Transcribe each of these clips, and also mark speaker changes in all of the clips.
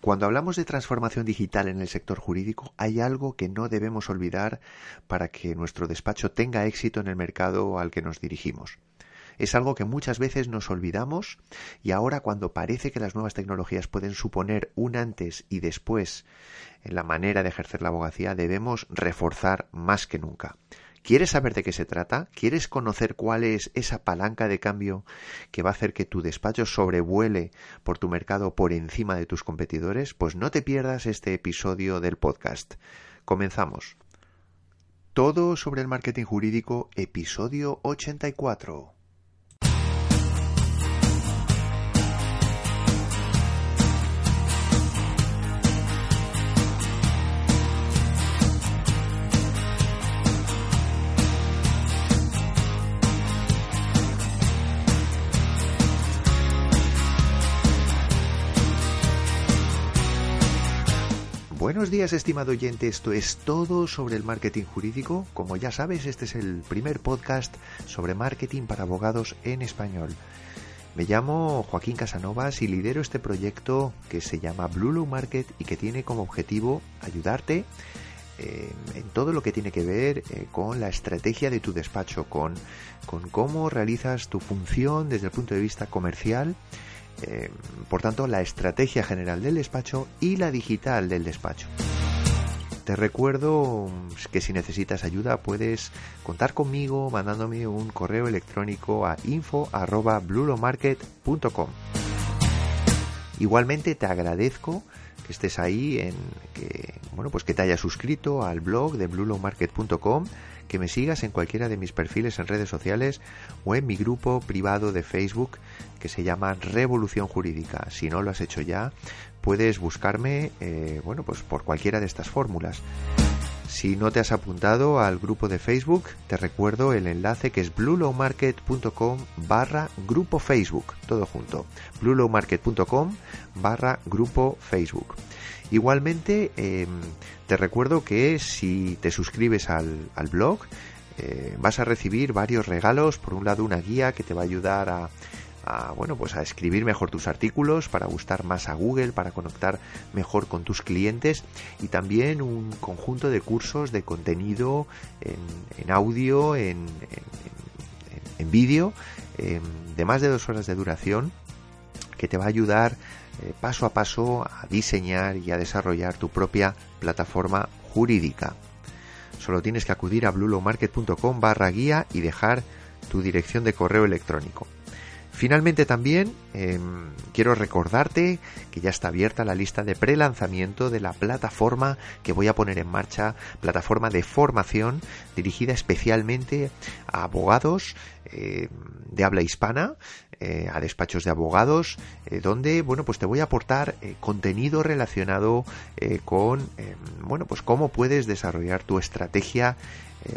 Speaker 1: cuando hablamos de transformación digital en el sector jurídico, hay algo que no debemos olvidar para que nuestro despacho tenga éxito en el mercado al que nos dirigimos. Es algo que muchas veces nos olvidamos y ahora cuando parece que las nuevas tecnologías pueden suponer un antes y después en la manera de ejercer la abogacía, debemos reforzar más que nunca. ¿Quieres saber de qué se trata? ¿Quieres conocer cuál es esa palanca de cambio que va a hacer que tu despacho sobrevuele por tu mercado por encima de tus competidores? Pues no te pierdas este episodio del podcast. Comenzamos. Todo sobre el marketing jurídico, episodio 84. Buenos días, estimado oyente. Esto es todo sobre el marketing jurídico. Como ya sabes, este es el primer podcast sobre marketing para abogados en español. Me llamo Joaquín Casanovas y lidero este proyecto que se llama Blue Low Market y que tiene como objetivo ayudarte eh, en todo lo que tiene que ver eh, con la estrategia de tu despacho, con, con cómo realizas tu función desde el punto de vista comercial eh, por tanto, la estrategia general del despacho y la digital del despacho. Te recuerdo que si necesitas ayuda puedes contar conmigo mandándome un correo electrónico a info@blulomarket.com. Igualmente te agradezco que estés ahí en que bueno, pues que te hayas suscrito al blog de blulomarket.com que me sigas en cualquiera de mis perfiles en redes sociales o en mi grupo privado de Facebook que se llama Revolución Jurídica. Si no lo has hecho ya, puedes buscarme, eh, bueno, pues por cualquiera de estas fórmulas. Si no te has apuntado al grupo de Facebook, te recuerdo el enlace que es bluelowmarket.com barra grupo Facebook, todo junto, bluelowmarket.com barra grupo Facebook. Igualmente, em, te recuerdo que si te suscribes al, blog, eh, vas a recibir varios regalos. Por un lado, una guía que te va a ayudar a, bueno, pues a escribir mejor tus artículos, para gustar más a Google, para conectar mejor con tus clientes y también un conjunto de cursos de contenido en, audio, en, en vídeo, em, de más de dos horas de duración, que te va a ayudar eh, paso a paso a diseñar y a desarrollar tu propia plataforma jurídica. Solo tienes que acudir a bluelowmarket.com barra guía y dejar tu dirección de correo electrónico. Finalmente también em, quiero recordarte que ya está abierta la lista de pre-lanzamiento de la plataforma que voy a poner en marcha, plataforma de formación dirigida especialmente a abogados em, de habla hispana, eh, a despachos de abogados, eh, donde bueno pues te voy a aportar eh, contenido relacionado con em, bueno pues cómo puedes desarrollar tu estrategia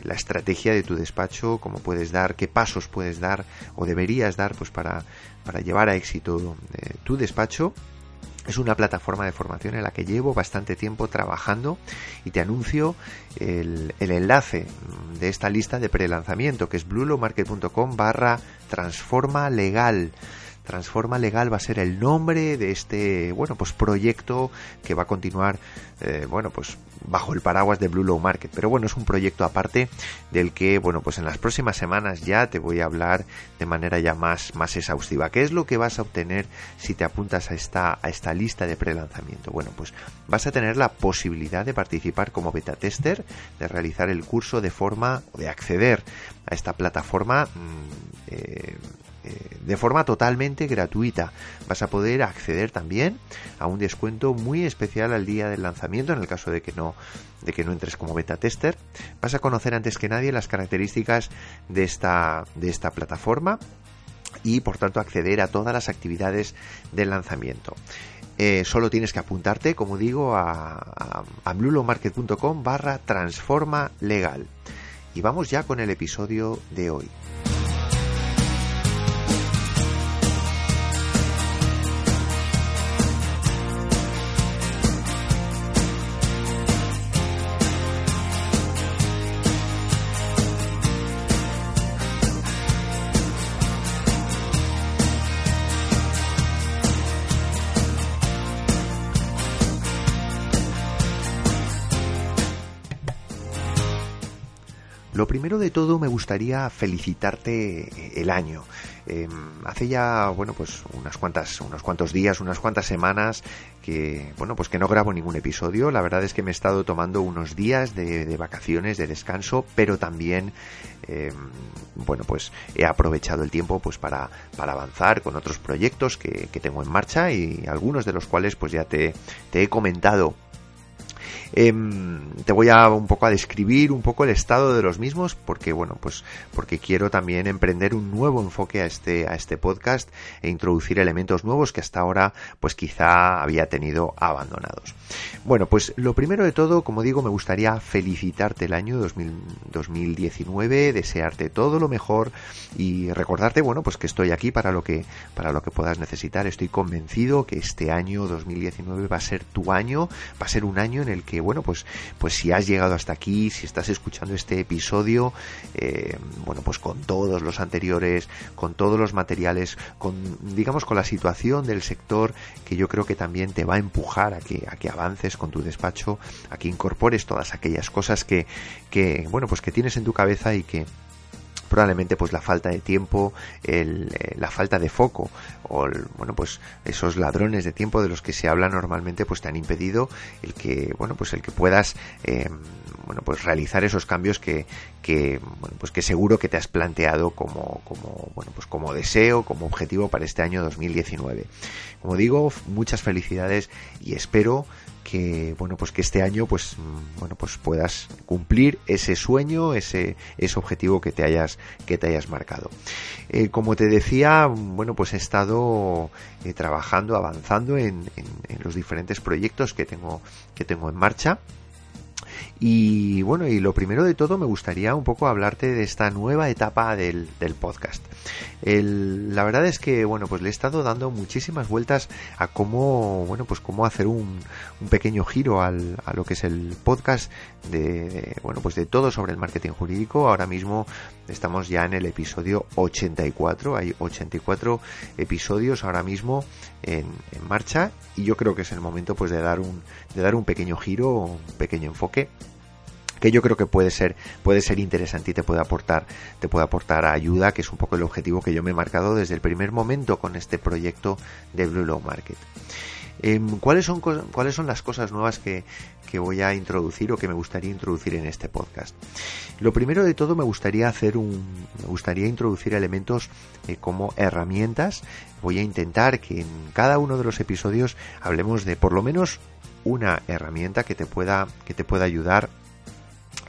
Speaker 1: la estrategia de tu despacho, cómo puedes dar, qué pasos puedes dar o deberías dar pues para, para llevar a éxito tu despacho. Es una plataforma de formación en la que llevo bastante tiempo trabajando y te anuncio el, enlace de esta lista de prelanzamiento que es blulomarket.com barra transforma legal. Transforma Legal va a ser el nombre de este, bueno, pues proyecto que va a continuar, eh, bueno, pues bajo el paraguas de Blue Low Market. Pero bueno, es un proyecto aparte del que, bueno, pues en las próximas semanas ya te voy a hablar de manera ya más, más exhaustiva. ¿Qué es lo que vas a obtener si te apuntas a esta, a esta lista de prelanzamiento? Bueno, pues vas a tener la posibilidad de participar como beta tester, de realizar el curso de forma, o de acceder a esta plataforma mm, eh, de forma totalmente gratuita. Vas a poder acceder también a un descuento muy especial al día del lanzamiento en el caso de que no de que no entres como beta tester. Vas a conocer antes que nadie las características de esta de esta plataforma y por tanto acceder a todas las actividades del lanzamiento. eh, solo tienes que apuntarte, como digo, a, a, a blulomarket.com barra transforma legal. Y vamos ya con el episodio de hoy. Primero de todo me gustaría felicitarte el año. Eh, hace ya, bueno, pues unas cuantas, unos cuantos días, unas cuantas semanas que, bueno, pues que no grabo ningún episodio. La verdad es que me he estado tomando unos días de, vacaciones, de descanso, pero también, eh, bueno, pues he aprovechado el tiempo pues para, para avanzar con otros proyectos que, que tengo en marcha y algunos de los cuales pues ya te, te he comentado eh, te voy a un poco a describir un poco el estado de los mismos porque bueno pues porque quiero también emprender un nuevo enfoque a este a este podcast e introducir elementos nuevos que hasta ahora pues quizá había tenido abandonados. Bueno pues lo primero de todo como digo me gustaría felicitarte el año 2000, 2019 desearte todo lo mejor y recordarte bueno pues que estoy aquí para lo que para lo que puedas necesitar. Estoy convencido que este año 2019 va a ser tu año va a ser un año en el que bueno, pues, pues si has llegado hasta aquí, si estás escuchando este episodio, eh, bueno, pues con todos los anteriores, con todos los materiales, con, digamos, con la situación del sector que yo creo que también te va a empujar a que, a que avances con tu despacho, a que incorpores todas aquellas cosas que, que, bueno, pues que tienes en tu cabeza y que, probablemente pues la falta de tiempo, el, eh, la falta de foco o el, bueno pues esos ladrones de tiempo de los que se habla normalmente pues te han impedido el que bueno pues el que puedas eh, bueno pues realizar esos cambios que, que bueno pues que seguro que te has planteado como como bueno pues como deseo como objetivo para este año 2019 como digo muchas felicidades y espero que bueno pues que este año pues mm, bueno pues puedas cumplir ese sueño ese ese objetivo que te hayas que te hayas marcado. Eh, como te decía bueno pues he estado eh, trabajando avanzando en, en, en los diferentes proyectos que tengo que tengo en marcha y bueno, y lo primero de todo me gustaría un poco hablarte de esta nueva etapa del, del podcast. La verdad es que, bueno, pues le he estado dando muchísimas vueltas a cómo, bueno, pues cómo hacer un, un pequeño giro al, a lo que es el podcast de, bueno, pues de todo sobre el marketing jurídico. Ahora mismo estamos ya en el episodio 84. Hay 84 episodios ahora mismo en, marcha y yo creo que es el momento pues de dar un, de dar un pequeño giro, un pequeño enfoque que yo creo que puede ser puede ser interesante y te puede aportar te puede aportar ayuda que es un poco el objetivo que yo me he marcado desde el primer momento con este proyecto de Blue Law Market eh, ¿cuáles, son, ¿Cuáles son las cosas nuevas que, que, voy a introducir o que me gustaría introducir en este podcast? Lo primero de todo me gustaría hacer un, me gustaría introducir elementos eh, como herramientas. Voy a intentar que en cada uno de los episodios hablemos de por lo menos una herramienta que te pueda, que te pueda ayudar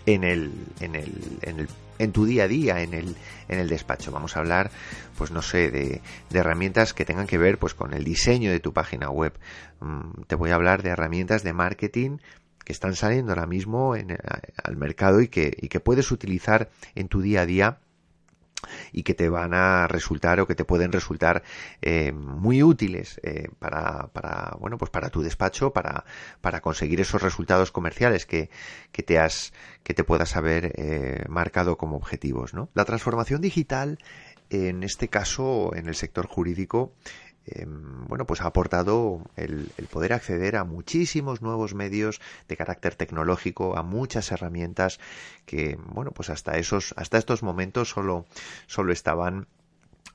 Speaker 1: en el, en el, en el en tu día a día en el, en el despacho. Vamos a hablar, pues no sé, de, herramientas que tengan que ver pues con el diseño de tu página web. Mm, te voy a hablar de herramientas de marketing que están saliendo ahora mismo en, al mercado y que, y que puedes utilizar en tu día a día y que te van a resultar o que te pueden resultar eh, muy útiles eh, para, para, bueno, pues para tu despacho, para, para conseguir esos resultados comerciales que, que te has, que te puedas haber eh, marcado como objetivos, ¿no? La transformación digital, en este caso, en el sector jurídico, eh, bueno, pues ha aportado el, el, poder acceder a muchísimos nuevos medios de carácter tecnológico, a muchas herramientas que, bueno, pues hasta esos, hasta estos momentos solo, solo estaban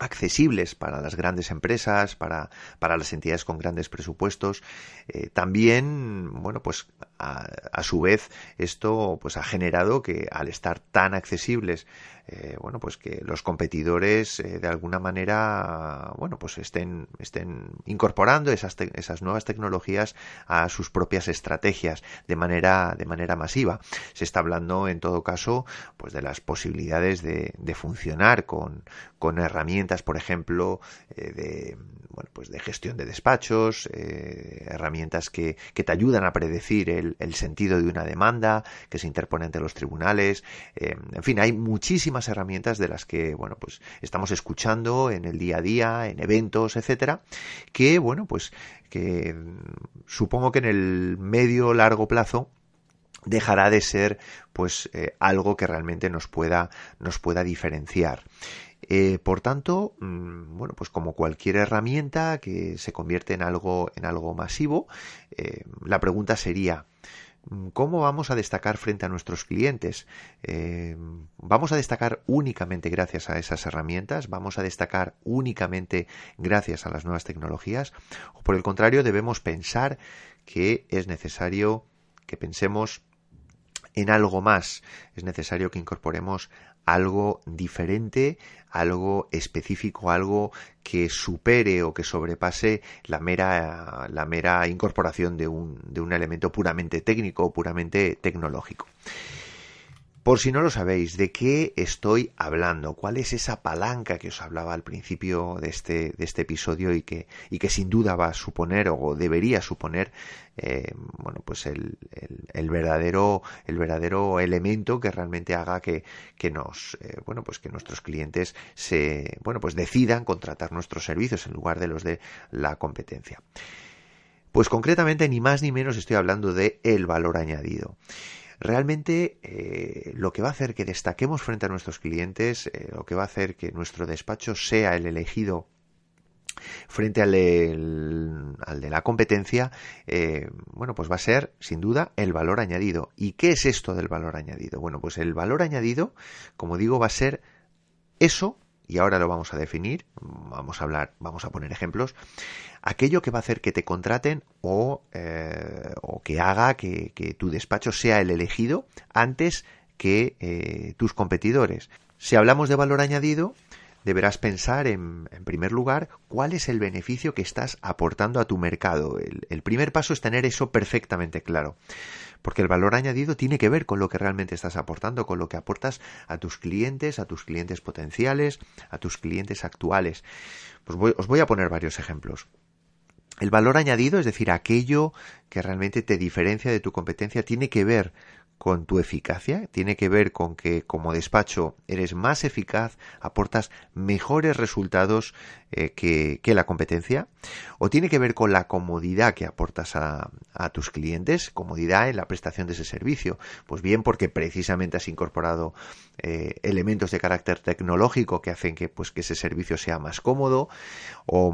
Speaker 1: accesibles para las grandes empresas, para, para las entidades con grandes presupuestos. Eh, también, bueno, pues a, a, su vez esto pues ha generado que al estar tan accesibles eh, bueno, pues que los competidores eh, de alguna manera, bueno, pues estén, estén incorporando esas, esas nuevas tecnologías a sus propias estrategias de manera, de manera masiva. Se está hablando, en todo caso, pues de las posibilidades de, funcionar con, con herramientas por ejemplo, eh, de, bueno, pues de gestión de despachos, herramientas que, que, te ayudan a predecir el, sentido de una demanda que se interpone ante los tribunales. En fin, hay muchísimas herramientas de las que, bueno, pues estamos escuchando en el día a día, en eventos, etcétera, que, bueno, pues que supongo que en el medio largo plazo dejará de ser pues eh, algo que realmente nos pueda nos pueda diferenciar. Eh, por tanto mmm, bueno pues como cualquier herramienta que se convierte en algo en algo masivo eh, la pregunta sería mm, ¿Cómo vamos a destacar frente a nuestros clientes? Eh, ¿Vamos a destacar únicamente gracias a esas herramientas? ¿Vamos a destacar únicamente gracias a las nuevas tecnologías? ¿O por el contrario debemos pensar que es necesario que pensemos en algo más. Es necesario que incorporemos algo diferente, algo específico, algo que supere o que sobrepase la mera, la mera incorporación de un, de un elemento puramente técnico o puramente tecnológico. Por si no lo sabéis, ¿de qué estoy hablando? ¿Cuál es esa palanca que os hablaba al principio de este, de este episodio y que, y que sin duda va a suponer o debería suponer eh, bueno, pues el, el, verdadero, el verdadero elemento que realmente haga que, que nos, eh, bueno, pues que nuestros clientes se, bueno, pues decidan contratar nuestros servicios en lugar de los de la competencia? Pues concretamente ni más ni menos estoy hablando de el valor añadido realmente eh, lo que va a hacer que destaquemos frente a nuestros clientes, eh, lo que va a hacer que nuestro despacho sea el elegido frente al de, al de la competencia, eh, bueno, pues va a ser sin duda el valor añadido. ¿Y qué es esto del valor añadido? Bueno, pues el valor añadido, como digo, va a ser eso y ahora lo vamos a definir, vamos a hablar, vamos a poner ejemplos, aquello que va a hacer que te contraten o, eh, o que haga que, tu despacho sea el elegido antes que eh, tus competidores. Si hablamos de valor añadido, deberás pensar en, primer lugar cuál es el beneficio que estás aportando a tu mercado. El, el primer paso es tener eso perfectamente claro porque el valor añadido tiene que ver con lo que realmente estás aportando, con lo que aportas a tus clientes, a tus clientes potenciales, a tus clientes actuales. Pues voy, os voy a poner varios ejemplos. El valor añadido, es decir, aquello que realmente te diferencia de tu competencia, tiene que ver con tu eficacia, tiene que ver con que como despacho eres más eficaz, aportas mejores resultados eh, que, que, la competencia, o tiene que ver con la comodidad que aportas a, a, tus clientes, comodidad en la prestación de ese servicio, pues bien porque precisamente has incorporado eh, elementos de carácter tecnológico que hacen que, pues, que ese servicio sea más cómodo, o,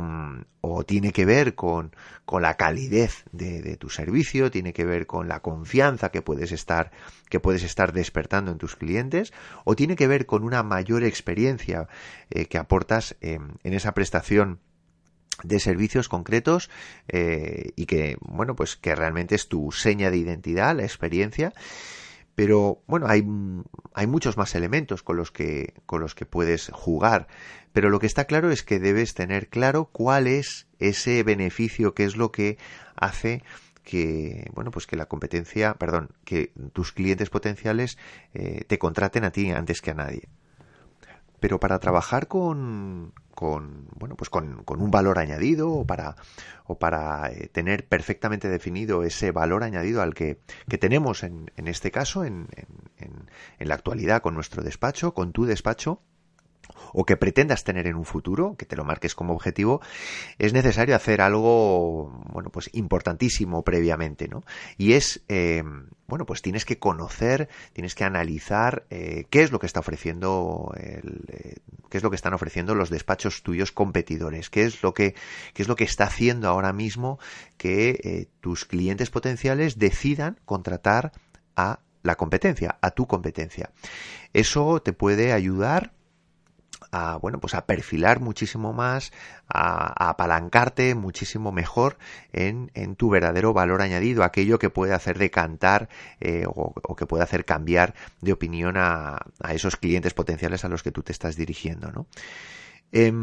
Speaker 1: o tiene que ver con, con la calidez de, tu servicio, tiene que ver con la confianza que puedes estar que puedes estar despertando en tus clientes o tiene que ver con una mayor experiencia eh, que aportas en esa prestación de servicios concretos eh, y que bueno pues que realmente es tu seña de identidad la experiencia pero bueno hay, hay muchos más elementos con los que con los que puedes jugar. Pero lo que está claro es que debes tener claro cuál es ese beneficio qué es lo que hace que bueno pues que la competencia perdón que tus clientes potenciales eh, te contraten a ti antes que a nadie pero para trabajar con, con bueno pues con, con, un valor añadido o para o para eh, tener perfectamente definido ese valor añadido al que, que tenemos en, en este caso en, en, en la actualidad con nuestro despacho con tu despacho o que pretendas tener en un futuro, que te lo marques como objetivo, es necesario hacer algo, bueno, pues importantísimo previamente, ¿no? Y es, eh, bueno, pues tienes que conocer, tienes que analizar eh, qué es lo que está ofreciendo, el, eh, qué es lo que están ofreciendo los despachos tuyos competidores, qué es lo que, qué es lo que está haciendo ahora mismo que tus clientes potenciales decidan contratar a la competencia, a tu competencia. Eso te puede ayudar a bueno pues a perfilar muchísimo más a, apalancarte muchísimo mejor en, en, tu verdadero valor añadido aquello que puede hacer decantar eh, o, que puede hacer cambiar de opinión a, a, esos clientes potenciales a los que tú te estás dirigiendo ¿no? eh,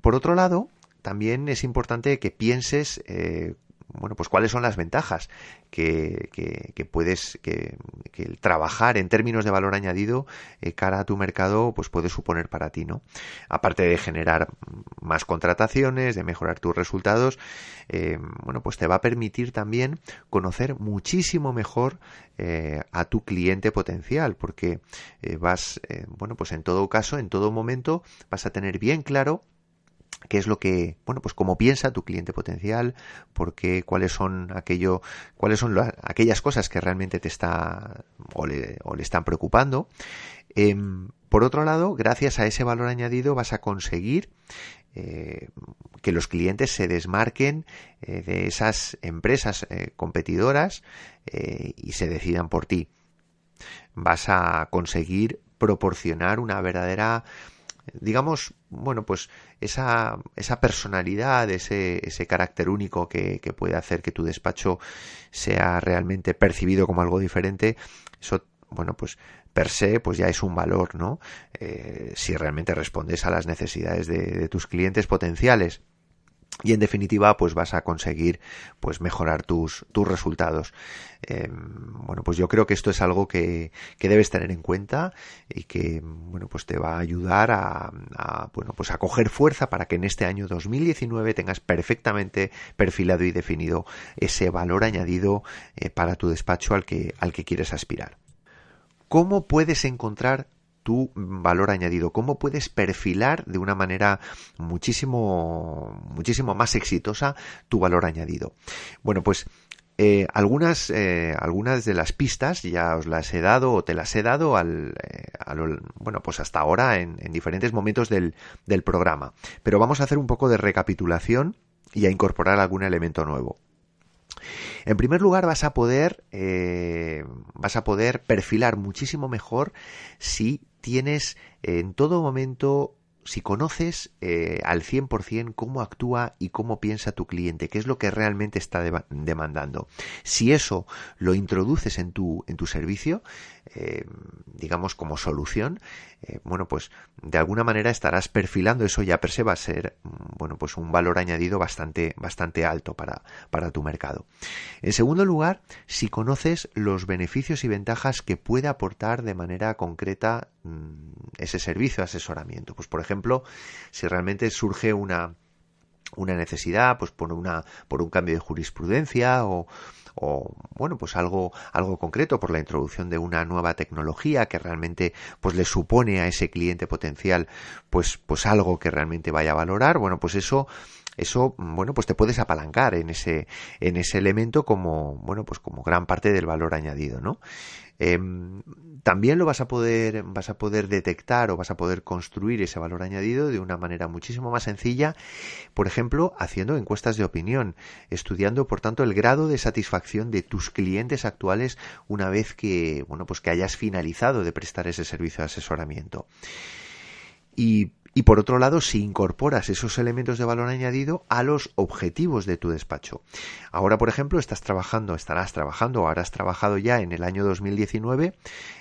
Speaker 1: por otro lado también es importante que pienses eh, bueno, pues cuáles son las ventajas que, puedes, que, que, el trabajar en términos de valor añadido eh, cara a tu mercado, pues puede suponer para ti, ¿no? Aparte de generar más contrataciones, de mejorar tus resultados, eh, bueno, pues te va a permitir también conocer muchísimo mejor eh, a tu cliente potencial, porque vas, bueno, pues en todo caso, en todo momento, vas a tener bien claro qué es lo que, bueno, pues cómo piensa tu cliente potencial, porque cuáles son aquello, cuáles son aquellas cosas que realmente te está o le, están preocupando. Em, por otro lado, gracias a ese valor añadido vas a conseguir eh, que los clientes se desmarquen eh, de esas empresas eh, competidoras y se decidan por ti. Vas a conseguir proporcionar una verdadera digamos, bueno, pues esa, esa personalidad, ese, ese carácter único que, que, puede hacer que tu despacho sea realmente percibido como algo diferente, eso, bueno, pues per se, pues ya es un valor, ¿no? Eh, si realmente respondes a las necesidades de tus clientes potenciales y en definitiva pues vas a conseguir pues mejorar tus, tus resultados. Em, bueno pues yo creo que esto es algo que, que, debes tener en cuenta y que bueno pues te va a ayudar a, bueno pues a coger fuerza para que en este año 2019 tengas perfectamente perfilado y definido ese valor añadido eh, para tu despacho al que al que quieres aspirar. Cómo puedes encontrar tu valor añadido, cómo puedes perfilar de una manera muchísimo, muchísimo más exitosa tu valor añadido. Bueno, pues eh, algunas, eh, algunas de las pistas ya os las he dado o te las he dado al, eh, bueno, pues hasta ahora en, en diferentes momentos del, del programa. Pero vamos a hacer un poco de recapitulación y a incorporar algún elemento nuevo. En primer lugar, vas a poder, vas a poder perfilar muchísimo mejor si tienes en todo momento si conoces eh, al 100% cómo actúa y cómo piensa tu cliente, qué es lo que realmente está demandando. Si eso lo introduces en tu, en tu servicio, eh, digamos como solución, eh, bueno, pues de alguna manera estarás perfilando eso ya per se va a ser, mm, bueno, pues un valor añadido bastante, bastante alto para, para tu mercado. En segundo lugar, si conoces los beneficios y ventajas que puede aportar de manera concreta mm, ese servicio de asesoramiento. Pues por ejemplo, si realmente surge una, una necesidad, pues por una, por un cambio de jurisprudencia o, o bueno pues algo algo concreto por la introducción de una nueva tecnología que realmente pues le supone a ese cliente potencial pues pues algo que realmente vaya a valorar. Bueno pues eso eso bueno pues te puedes apalancar en ese en ese elemento como bueno pues como gran parte del valor añadido no Em, también lo vas a poder vas a poder detectar o vas a poder construir ese valor añadido de una manera muchísimo más sencilla por ejemplo haciendo encuestas de opinión estudiando por tanto el grado de satisfacción de tus clientes actuales una vez que bueno pues que hayas finalizado de prestar ese servicio de asesoramiento. Y y por otro lado, si incorporas esos elementos de valor añadido a los objetivos de tu despacho. Ahora, por ejemplo, estás trabajando, estarás trabajando habrás trabajado ya en el año 2019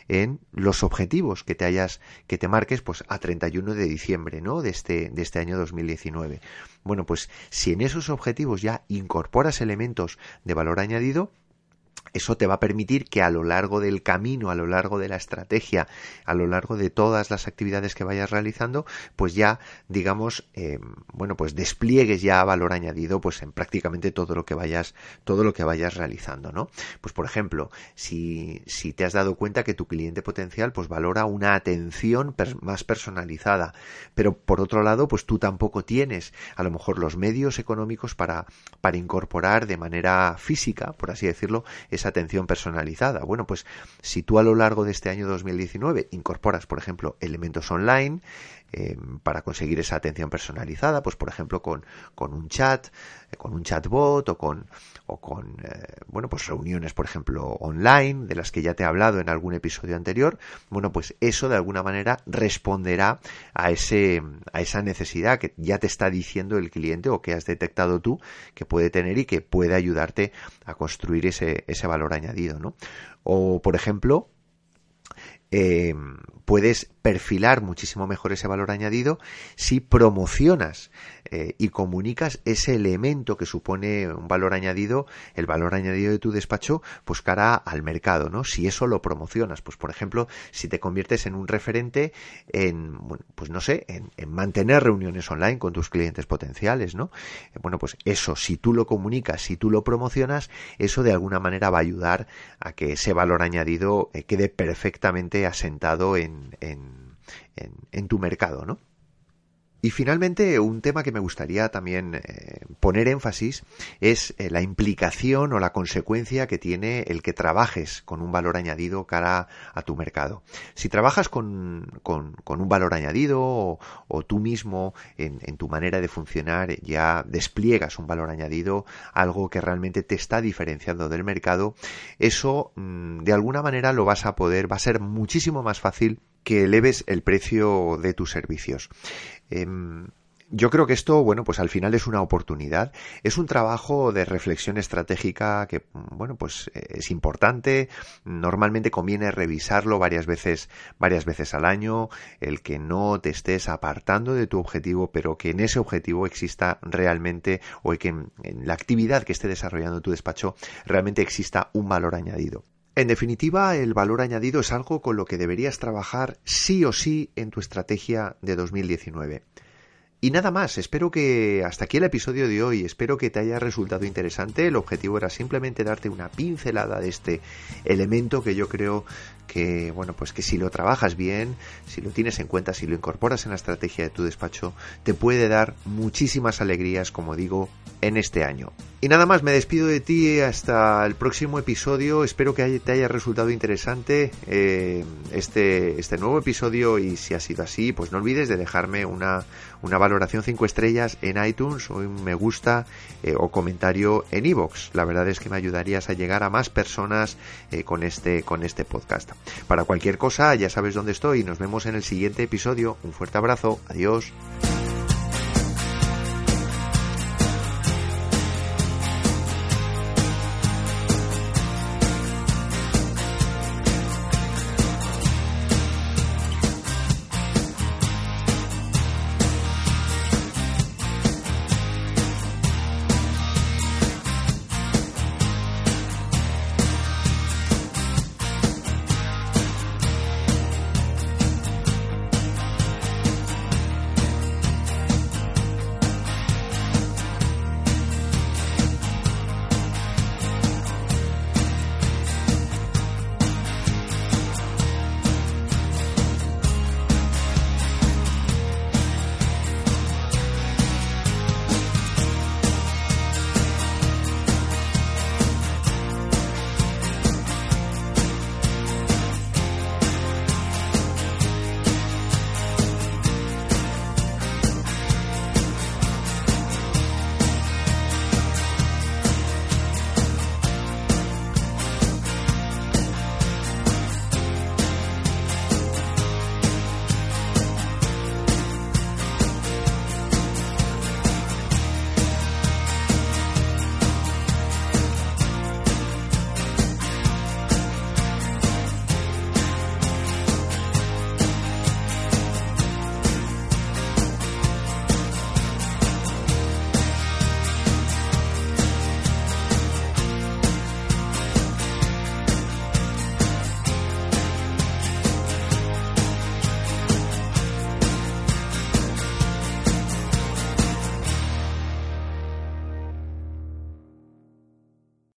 Speaker 1: en los objetivos que te hayas, que te marques, pues a 31 de diciembre, ¿no? De este, de este año 2019. Bueno, pues si en esos objetivos ya incorporas elementos de valor añadido, eso te va a permitir que a lo largo del camino, a lo largo de la estrategia, a lo largo de todas las actividades que vayas realizando, pues ya, digamos, eh, bueno, pues despliegues ya valor añadido, pues en prácticamente todo lo que vayas, todo lo que vayas realizando, ¿no? Pues por ejemplo, si, si te has dado cuenta que tu cliente potencial, pues valora una atención más personalizada, pero por otro lado, pues tú tampoco tienes a lo mejor los medios económicos para, para incorporar de manera física, por así decirlo, esa atención personalizada. Bueno, pues si tú a lo largo de este año 2019 incorporas, por ejemplo, elementos online, eh, para conseguir esa atención personalizada, pues por ejemplo con, con un chat, eh, con un chatbot o con, o con eh, bueno, pues reuniones, por ejemplo, online, de las que ya te he hablado en algún episodio anterior, bueno, pues eso de alguna manera responderá a ese, a esa necesidad que ya te está diciendo el cliente o que has detectado tú que puede tener y que puede ayudarte a construir ese, ese valor añadido, ¿no? O, por ejemplo, eh, puedes perfilar muchísimo mejor ese valor añadido si promocionas eh, y comunicas ese elemento que supone un valor añadido, el valor añadido de tu despacho, pues cara al mercado, ¿no? Si eso lo promocionas, pues por ejemplo, si te conviertes en un referente en, pues no sé, en, mantener reuniones online con tus clientes potenciales, ¿no? Eh, bueno, pues eso, si tú lo comunicas, si tú lo promocionas, eso de alguna manera va a ayudar a que ese valor añadido eh, quede perfectamente asentado en, en, en tu mercado, ¿no? Y finalmente, un tema que me gustaría también eh, poner énfasis es eh, la implicación o la consecuencia que tiene el que trabajes con un valor añadido cara a tu mercado. Si trabajas con, con, un valor añadido o, tú mismo en, tu manera de funcionar ya despliegas un valor añadido, algo que realmente te está diferenciando del mercado, eso mm, de alguna manera lo vas a poder, va a ser muchísimo más fácil que eleves el precio de tus servicios. Em, yo creo que esto, bueno, pues al final es una oportunidad. Es un trabajo de reflexión estratégica que, bueno, pues es importante. Normalmente conviene revisarlo varias veces, varias veces al año. El que no te estés apartando de tu objetivo, pero que en ese objetivo exista realmente, o que en la actividad que esté desarrollando tu despacho realmente exista un valor añadido. En definitiva, el valor añadido es algo con lo que deberías trabajar sí o sí en tu estrategia de 2019. Y nada más, espero que hasta aquí el episodio de hoy, espero que te haya resultado interesante. El objetivo era simplemente darte una pincelada de este elemento que yo creo que, bueno, pues que si lo trabajas bien, si lo tienes en cuenta, si lo incorporas en la estrategia de tu despacho, te puede dar muchísimas alegrías, como digo, en este año. Y nada más, me despido de ti hasta el próximo episodio. Espero que te haya resultado interesante eh, este, este nuevo episodio y si ha sido así, pues no olvides de dejarme una, una valoración 5 estrellas en iTunes o un me gusta eh, o comentario en iVoox. La verdad es que me ayudarías a llegar a más personas eh, con, este, con este podcast. Para cualquier cosa, ya sabes dónde estoy. Nos vemos en el siguiente episodio. Un fuerte abrazo. Adiós.